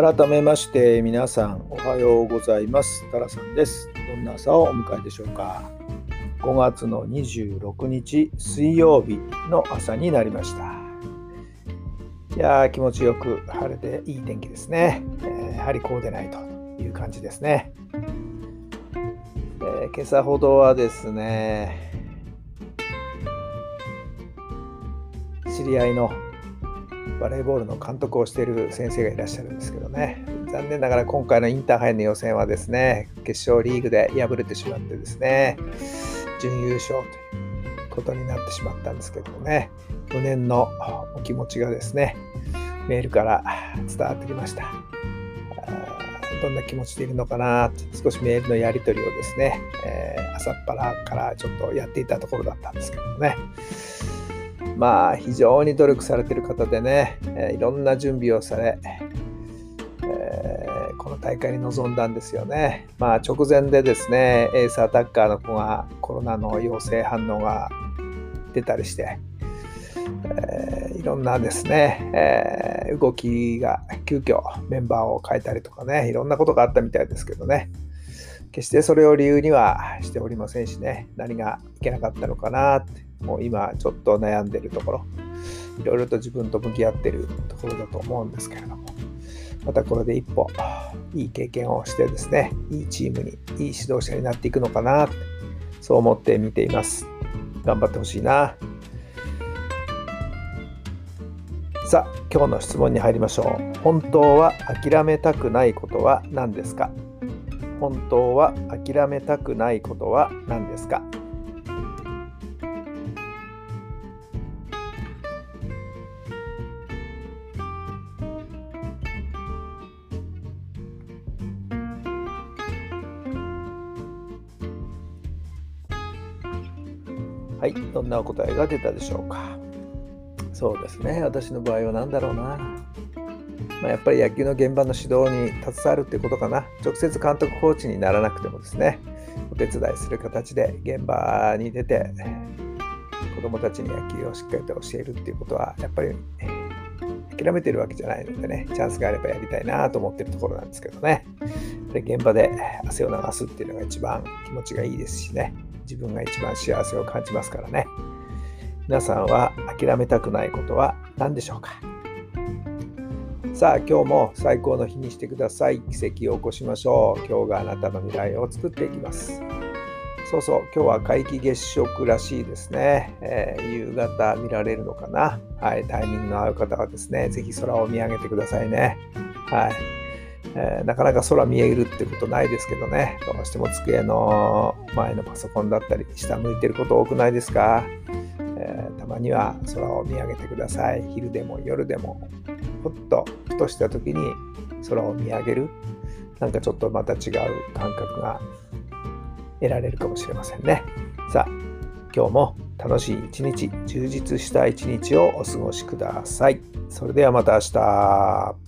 改めまして皆さんおはようございます。タラさんです。どんな朝をお迎えでしょうか。5月の26日水曜日の朝になりました。いやー気持ちよく晴れていい天気ですね、えー、やはりこうでないという感じですね、えー、今朝ほどはですね知り合いのバレーボールの監督をしている先生がいらっしゃるんですけどね。残念ながら今回のインターハイの予選はですね決勝リーグで敗れてしまってですね準優勝ということになってしまったんですけどもね無念のお気持ちがですねメールから伝わってきました。どんな気持ちでいるのかな少しメールのやり取りをですね、えー、朝っぱらからちょっとやっていたところだったんですけどもね。まあ非常に努力されてる方でね、え、いろんな準備をされ、えー、この大会に臨んだんですよね。まあ直前でですね、エースアタッカーの子がコロナの陽性反応が出たりして、えー、いろんなですね、えー、動きが急遽メンバーを変えたりとかね、いろんなことがあったみたいですけどね、決してそれを理由にはしておりませんしね、何がいけなかったのかなってもう今ちょっと悩んでるところ、いろいろと自分と向き合ってるところだと思うんですけれども、またこれで一歩いい経験をしてですね、いいチームに、いい指導者になっていくのかな、そう思って見ています。頑張ってほしいな。さあ、今日の質問に入りましょう。本当は諦めたくないことは何ですか？本当は諦めたくないことは何ですか？はい、どんなお答えが出たでしょうか？そうですね、私の場合は何だろうな。まあ、やっぱり野球の現場の指導に携わるってことかな。直接監督コーチにならなくてもですね、お手伝いする形で現場に出て、子どもたちに野球をしっかりと教えるっていうことは、やっぱり諦めてるわけじゃないのでね、チャンスがあればやりたいなと思ってるところなんですけどね。現場で汗を流すっていうのが一番気持ちがいいですしね。自分が一番幸せを感じますからね。皆さんは諦めたくないことは何でしょうか？さあ今日も最高の日にしてください。奇跡を起こしましょう。今日があなたの未来を作っていきます。そうそう、今日は皆既月食らしいですね。えー、夕方見られるのかな？はい、タイミングの合う方はですね、ぜひ空を見上げてくださいね。はい。えー、なかなか空見えるってことないですけどね、どうしても机の前のパソコンだったり、下向いてること多くないですか、えー、たまには空を見上げてください。昼でも夜でも、ほっとふとした時に空を見上げる、なんかちょっとまた違う感覚が得られるかもしれませんね。さあ、今日も楽しい一日、充実した一日をお過ごしください。それではまた明日。